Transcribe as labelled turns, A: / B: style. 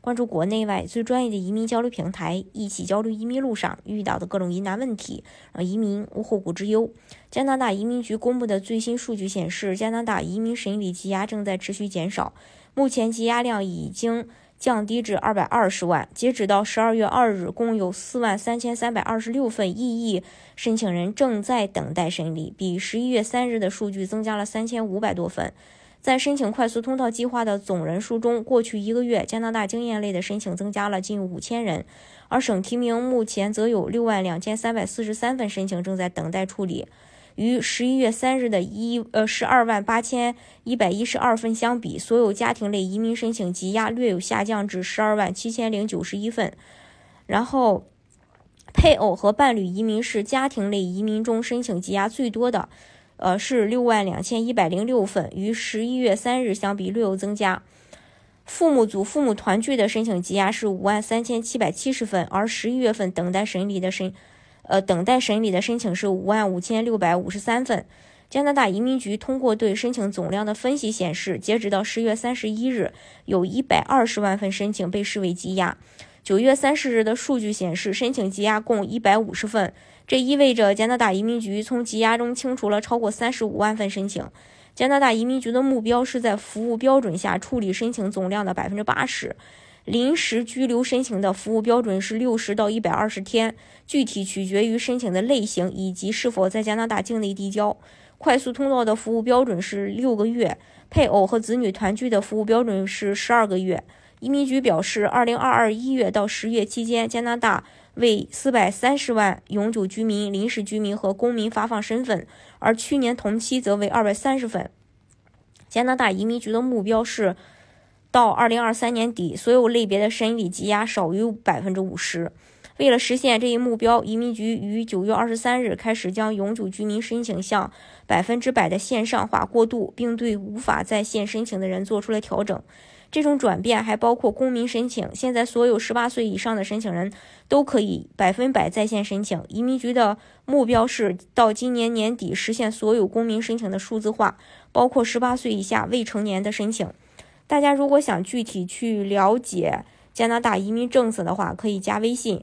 A: 关注国内外最专业的移民交流平台，一起交流移民路上遇到的各种疑难问题，让移民无后顾之忧。加拿大移民局公布的最新数据显示，加拿大移民审理积压正在持续减少。目前积压量已经降低至二百二十万。截止到十二月二日，共有四万三千三百二十六份异议申请人正在等待审理，比十一月三日的数据增加了三千五百多份。在申请快速通道计划的总人数中，过去一个月加拿大经验类的申请增加了近五千人，而省提名目前则有六万两千三百四十三份申请正在等待处理。与十一月三日的一呃十二万八千一百一十二份相比，所有家庭类移民申请积压略有下降至十二万七千零九十一份。然后，配偶和伴侣移民是家庭类移民中申请积压最多的，呃是六万两千一百零六份，与十一月三日相比略有增加。父母组父母团聚的申请积压是五万三千七百七十份，而十一月份等待审理的申。呃，等待审理的申请是五万五千六百五十三份。加拿大移民局通过对申请总量的分析显示，截止到十月三十一日，有一百二十万份申请被视为积压。九月三十日的数据显示，申请积压共一百五十份，这意味着加拿大移民局从积压中清除了超过三十五万份申请。加拿大移民局的目标是在服务标准下处理申请总量的百分之八十。临时居留申请的服务标准是六十到一百二十天，具体取决于申请的类型以及是否在加拿大境内递交。快速通道的服务标准是六个月，配偶和子女团聚的服务标准是十二个月。移民局表示，二零二二一月到十月期间，加拿大为四百三十万永久居民、临时居民和公民发放身份，而去年同期则为二百三十份。加拿大移民局的目标是。到二零二三年底，所有类别的审理积压少于百分之五十。为了实现这一目标，移民局于九月二十三日开始将永久居民申请向百分之百的线上化过渡，并对无法在线申请的人做出了调整。这种转变还包括公民申请。现在，所有十八岁以上的申请人都可以百分百在线申请。移民局的目标是到今年年底实现所有公民申请的数字化，包括十八岁以下未成年的申请。大家如果想具体去了解加拿大移民政策的话，可以加微信